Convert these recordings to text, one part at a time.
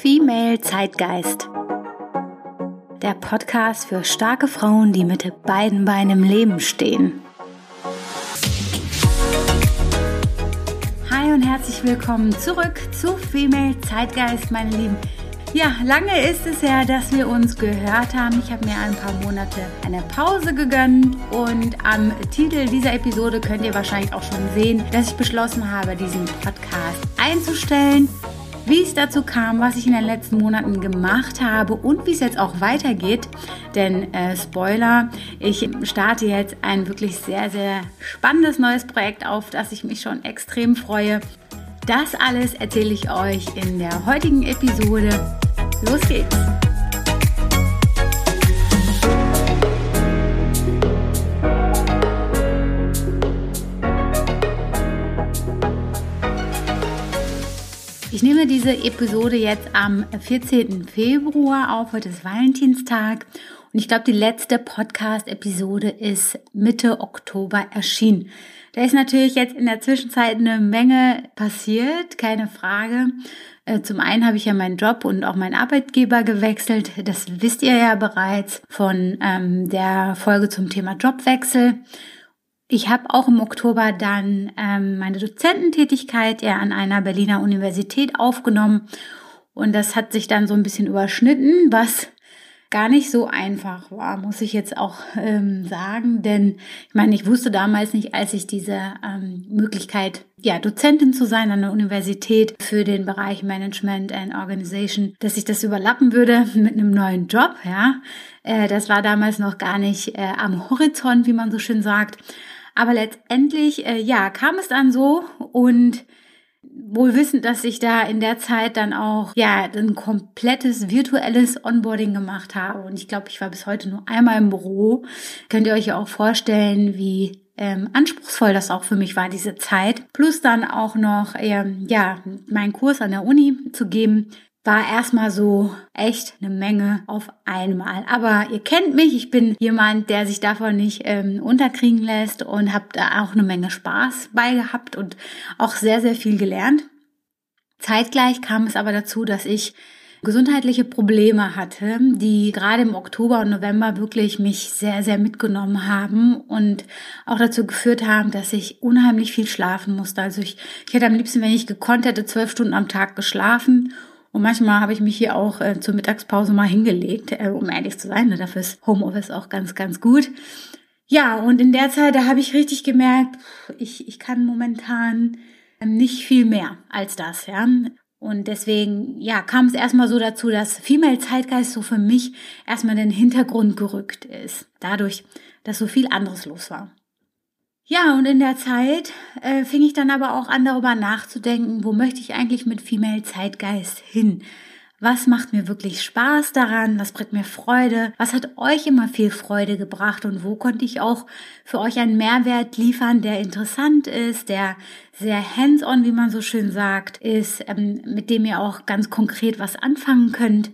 Female Zeitgeist. Der Podcast für starke Frauen, die mit beiden Beinen im Leben stehen. Hi und herzlich willkommen zurück zu Female Zeitgeist, meine Lieben. Ja, lange ist es ja, dass wir uns gehört haben. Ich habe mir ein paar Monate eine Pause gegönnt und am Titel dieser Episode könnt ihr wahrscheinlich auch schon sehen, dass ich beschlossen habe, diesen Podcast einzustellen. Wie es dazu kam, was ich in den letzten Monaten gemacht habe und wie es jetzt auch weitergeht. Denn äh, Spoiler, ich starte jetzt ein wirklich sehr, sehr spannendes neues Projekt auf, das ich mich schon extrem freue. Das alles erzähle ich euch in der heutigen Episode. Los geht's! Ich nehme diese Episode jetzt am 14. Februar auf. Heute ist Valentinstag. Und ich glaube, die letzte Podcast-Episode ist Mitte Oktober erschienen. Da ist natürlich jetzt in der Zwischenzeit eine Menge passiert, keine Frage. Äh, zum einen habe ich ja meinen Job und auch meinen Arbeitgeber gewechselt. Das wisst ihr ja bereits von ähm, der Folge zum Thema Jobwechsel. Ich habe auch im Oktober dann ähm, meine Dozententätigkeit ja an einer Berliner Universität aufgenommen und das hat sich dann so ein bisschen überschnitten, was gar nicht so einfach war, muss ich jetzt auch ähm, sagen. Denn ich meine, ich wusste damals nicht, als ich diese ähm, Möglichkeit, ja, Dozentin zu sein an der Universität für den Bereich Management and Organization, dass ich das überlappen würde mit einem neuen Job, ja. Äh, das war damals noch gar nicht äh, am Horizont, wie man so schön sagt. Aber letztendlich, äh, ja, kam es dann so und wohl wissend, dass ich da in der Zeit dann auch ja ein komplettes virtuelles Onboarding gemacht habe und ich glaube, ich war bis heute nur einmal im Büro. Könnt ihr euch ja auch vorstellen, wie ähm, anspruchsvoll das auch für mich war diese Zeit. Plus dann auch noch ähm, ja meinen Kurs an der Uni zu geben, war erstmal so echt eine Menge auf einmal. Aber ihr kennt mich, ich bin jemand, der sich davon nicht ähm, unterkriegen lässt und habe da auch eine Menge Spaß bei gehabt und auch sehr, sehr viel gelernt. Zeitgleich kam es aber dazu, dass ich gesundheitliche Probleme hatte, die gerade im Oktober und November wirklich mich sehr, sehr mitgenommen haben und auch dazu geführt haben, dass ich unheimlich viel schlafen musste. Also ich, ich hätte am liebsten, wenn ich gekonnt hätte, zwölf Stunden am Tag geschlafen und manchmal habe ich mich hier auch äh, zur Mittagspause mal hingelegt, äh, um ehrlich zu sein. Ne? Dafür ist Homeoffice auch ganz, ganz gut. Ja, und in der Zeit, da habe ich richtig gemerkt, ich, ich kann momentan ähm, nicht viel mehr als das, ja. Und deswegen, ja, kam es erstmal so dazu, dass Female Zeitgeist so für mich erstmal in den Hintergrund gerückt ist. Dadurch, dass so viel anderes los war. Ja, und in der Zeit äh, fing ich dann aber auch an, darüber nachzudenken, wo möchte ich eigentlich mit Female Zeitgeist hin? Was macht mir wirklich Spaß daran? Was bringt mir Freude? Was hat euch immer viel Freude gebracht? Und wo konnte ich auch für euch einen Mehrwert liefern, der interessant ist, der sehr hands-on, wie man so schön sagt, ist, ähm, mit dem ihr auch ganz konkret was anfangen könnt?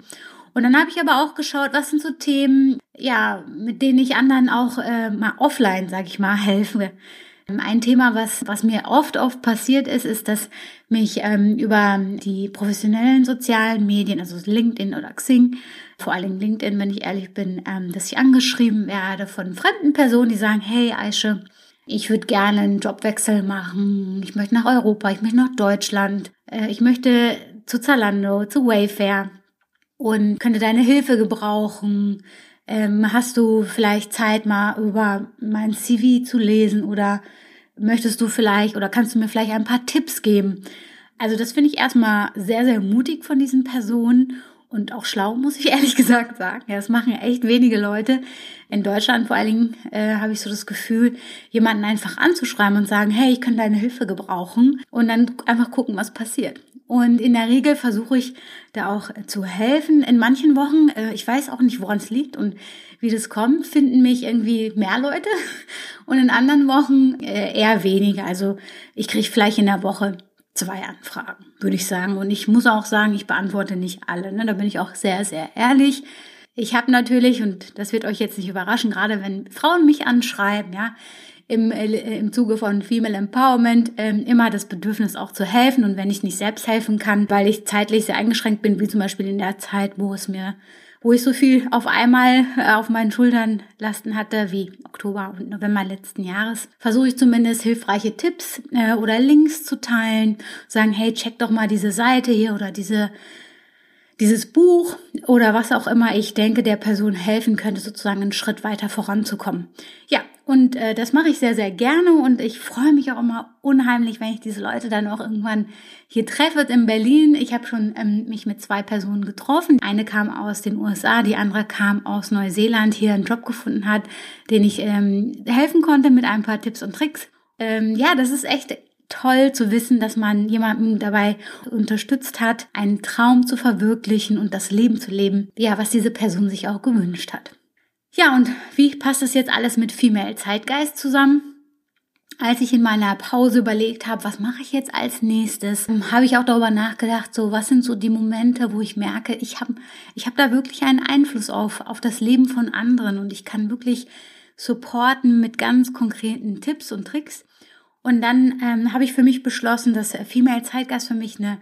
Und dann habe ich aber auch geschaut, was sind so Themen, ja, mit denen ich anderen auch äh, mal offline, sag ich mal, helfe. Ein Thema, was, was mir oft, oft passiert ist, ist, dass mich ähm, über die professionellen sozialen Medien, also LinkedIn oder Xing, vor allem LinkedIn, wenn ich ehrlich bin, ähm, dass ich angeschrieben werde von fremden Personen, die sagen, hey Aische, ich würde gerne einen Jobwechsel machen, ich möchte nach Europa, ich möchte nach Deutschland, äh, ich möchte zu Zalando, zu Wayfair und könnte deine Hilfe gebrauchen. Ähm, hast du vielleicht Zeit, mal über mein CV zu lesen oder möchtest du vielleicht oder kannst du mir vielleicht ein paar Tipps geben? Also das finde ich erstmal sehr, sehr mutig von diesen Personen und auch schlau, muss ich ehrlich gesagt sagen. Ja, das machen echt wenige Leute. In Deutschland vor allen Dingen äh, habe ich so das Gefühl, jemanden einfach anzuschreiben und sagen, hey, ich kann deine Hilfe gebrauchen und dann einfach gucken, was passiert. Und in der Regel versuche ich da auch zu helfen. In manchen Wochen, äh, ich weiß auch nicht, woran es liegt und wie das kommt, finden mich irgendwie mehr Leute und in anderen Wochen äh, eher weniger. Also ich kriege vielleicht in der Woche zwei Anfragen, würde ich sagen. Und ich muss auch sagen, ich beantworte nicht alle. Ne? Da bin ich auch sehr, sehr ehrlich. Ich habe natürlich, und das wird euch jetzt nicht überraschen, gerade wenn Frauen mich anschreiben, ja, im, äh, im Zuge von Female Empowerment ähm, immer das Bedürfnis auch zu helfen. Und wenn ich nicht selbst helfen kann, weil ich zeitlich sehr eingeschränkt bin, wie zum Beispiel in der Zeit, wo es mir wo ich so viel auf einmal äh, auf meinen Schultern lasten hatte wie Oktober und November letzten Jahres, versuche ich zumindest hilfreiche Tipps äh, oder Links zu teilen, sagen, hey, check doch mal diese Seite hier oder diese dieses Buch oder was auch immer ich denke, der Person helfen könnte, sozusagen einen Schritt weiter voranzukommen. Ja, und äh, das mache ich sehr, sehr gerne und ich freue mich auch immer unheimlich, wenn ich diese Leute dann auch irgendwann hier treffe in Berlin. Ich habe schon ähm, mich mit zwei Personen getroffen. Eine kam aus den USA, die andere kam aus Neuseeland, hier einen Job gefunden hat, den ich ähm, helfen konnte mit ein paar Tipps und Tricks. Ähm, ja, das ist echt toll zu wissen, dass man jemanden dabei unterstützt hat, einen Traum zu verwirklichen und das Leben zu leben, ja, was diese Person sich auch gewünscht hat. Ja, und wie passt das jetzt alles mit Female Zeitgeist zusammen? Als ich in meiner Pause überlegt habe, was mache ich jetzt als nächstes, habe ich auch darüber nachgedacht, so was sind so die Momente, wo ich merke, ich habe ich hab da wirklich einen Einfluss auf, auf das Leben von anderen und ich kann wirklich supporten mit ganz konkreten Tipps und Tricks. Und dann ähm, habe ich für mich beschlossen, dass Female Zeitgeist für mich eine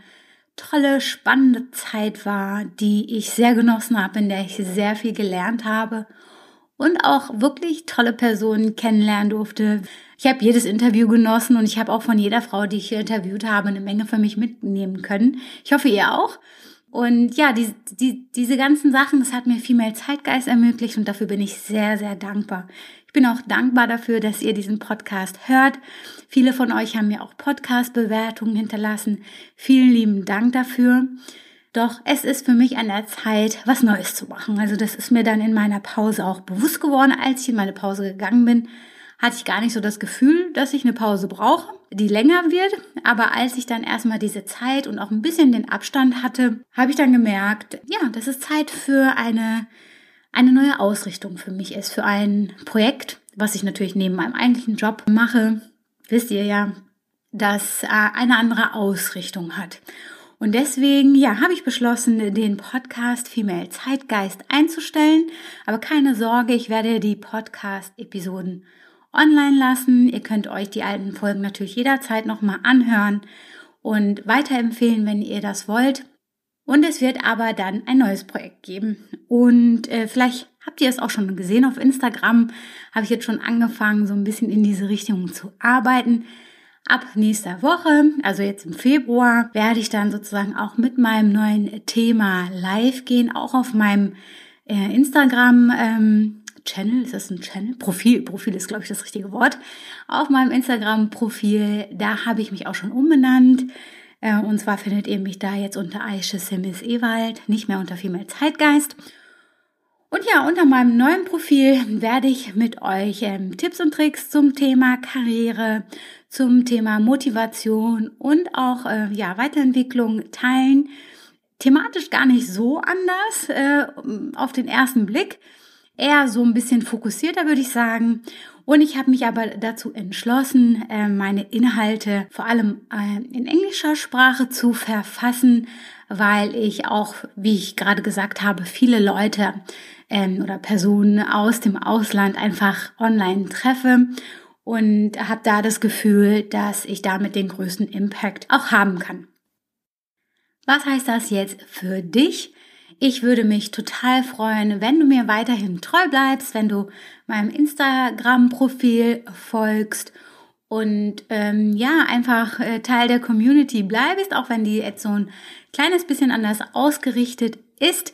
tolle, spannende Zeit war, die ich sehr genossen habe, in der ich sehr viel gelernt habe und auch wirklich tolle Personen kennenlernen durfte. Ich habe jedes Interview genossen und ich habe auch von jeder Frau, die ich hier interviewt habe, eine Menge für mich mitnehmen können. Ich hoffe, ihr auch. Und ja, die, die, diese ganzen Sachen, das hat mir viel mehr Zeitgeist ermöglicht und dafür bin ich sehr, sehr dankbar. Ich bin auch dankbar dafür, dass ihr diesen Podcast hört. Viele von euch haben mir auch Podcast-Bewertungen hinterlassen. Vielen lieben Dank dafür. Doch es ist für mich an der Zeit, was Neues zu machen. Also das ist mir dann in meiner Pause auch bewusst geworden, als ich in meine Pause gegangen bin hatte ich gar nicht so das Gefühl, dass ich eine Pause brauche, die länger wird. Aber als ich dann erstmal diese Zeit und auch ein bisschen den Abstand hatte, habe ich dann gemerkt, ja, dass es Zeit für eine, eine neue Ausrichtung für mich ist, für ein Projekt, was ich natürlich neben meinem eigentlichen Job mache. Wisst ihr ja, das äh, eine andere Ausrichtung hat. Und deswegen, ja, habe ich beschlossen, den Podcast Female Zeitgeist einzustellen. Aber keine Sorge, ich werde die Podcast-Episoden online lassen. Ihr könnt euch die alten Folgen natürlich jederzeit nochmal anhören und weiterempfehlen, wenn ihr das wollt. Und es wird aber dann ein neues Projekt geben. Und äh, vielleicht habt ihr es auch schon gesehen auf Instagram, habe ich jetzt schon angefangen, so ein bisschen in diese Richtung zu arbeiten. Ab nächster Woche, also jetzt im Februar, werde ich dann sozusagen auch mit meinem neuen Thema live gehen, auch auf meinem äh, Instagram. Ähm, Channel, ist das ein Channel? Profil, Profil ist, glaube ich, das richtige Wort. Auf meinem Instagram-Profil, da habe ich mich auch schon umbenannt. Äh, und zwar findet ihr mich da jetzt unter Aische Simis Ewald, nicht mehr unter Female Zeitgeist. Und ja, unter meinem neuen Profil werde ich mit euch ähm, Tipps und Tricks zum Thema Karriere, zum Thema Motivation und auch äh, ja, Weiterentwicklung teilen. Thematisch gar nicht so anders äh, auf den ersten Blick eher so ein bisschen fokussierter, würde ich sagen. Und ich habe mich aber dazu entschlossen, äh, meine Inhalte vor allem äh, in englischer Sprache zu verfassen, weil ich auch, wie ich gerade gesagt habe, viele Leute ähm, oder Personen aus dem Ausland einfach online treffe und habe da das Gefühl, dass ich damit den größten Impact auch haben kann. Was heißt das jetzt für dich? Ich würde mich total freuen, wenn du mir weiterhin treu bleibst, wenn du meinem Instagram-Profil folgst und ähm, ja, einfach äh, Teil der Community bleibst, auch wenn die jetzt so ein kleines bisschen anders ausgerichtet ist.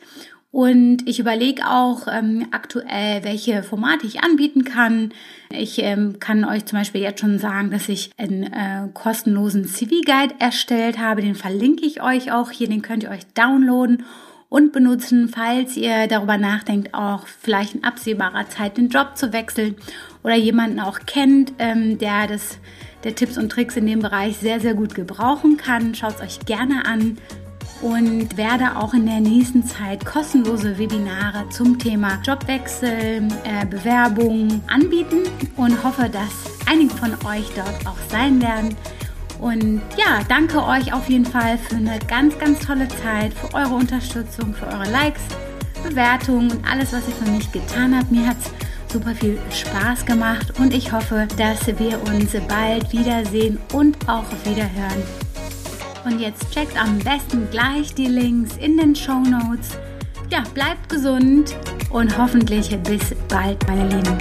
Und ich überlege auch ähm, aktuell, welche Formate ich anbieten kann. Ich ähm, kann euch zum Beispiel jetzt schon sagen, dass ich einen äh, kostenlosen CV-Guide erstellt habe. Den verlinke ich euch auch hier. Den könnt ihr euch downloaden und benutzen, falls ihr darüber nachdenkt, auch vielleicht in absehbarer Zeit den Job zu wechseln oder jemanden auch kennt, ähm, der das der Tipps und Tricks in dem Bereich sehr, sehr gut gebrauchen kann. Schaut es euch gerne an und werde auch in der nächsten Zeit kostenlose Webinare zum Thema Jobwechsel, äh, Bewerbung anbieten und hoffe, dass einige von euch dort auch sein werden. Und ja, danke euch auf jeden Fall für eine ganz, ganz tolle Zeit, für eure Unterstützung, für eure Likes, Bewertungen und alles, was ihr für mich getan habt. Mir hat es super viel Spaß gemacht und ich hoffe, dass wir uns bald wiedersehen und auch wiederhören. Und jetzt checkt am besten gleich die Links in den Show Notes. Ja, bleibt gesund und hoffentlich bis bald, meine Lieben.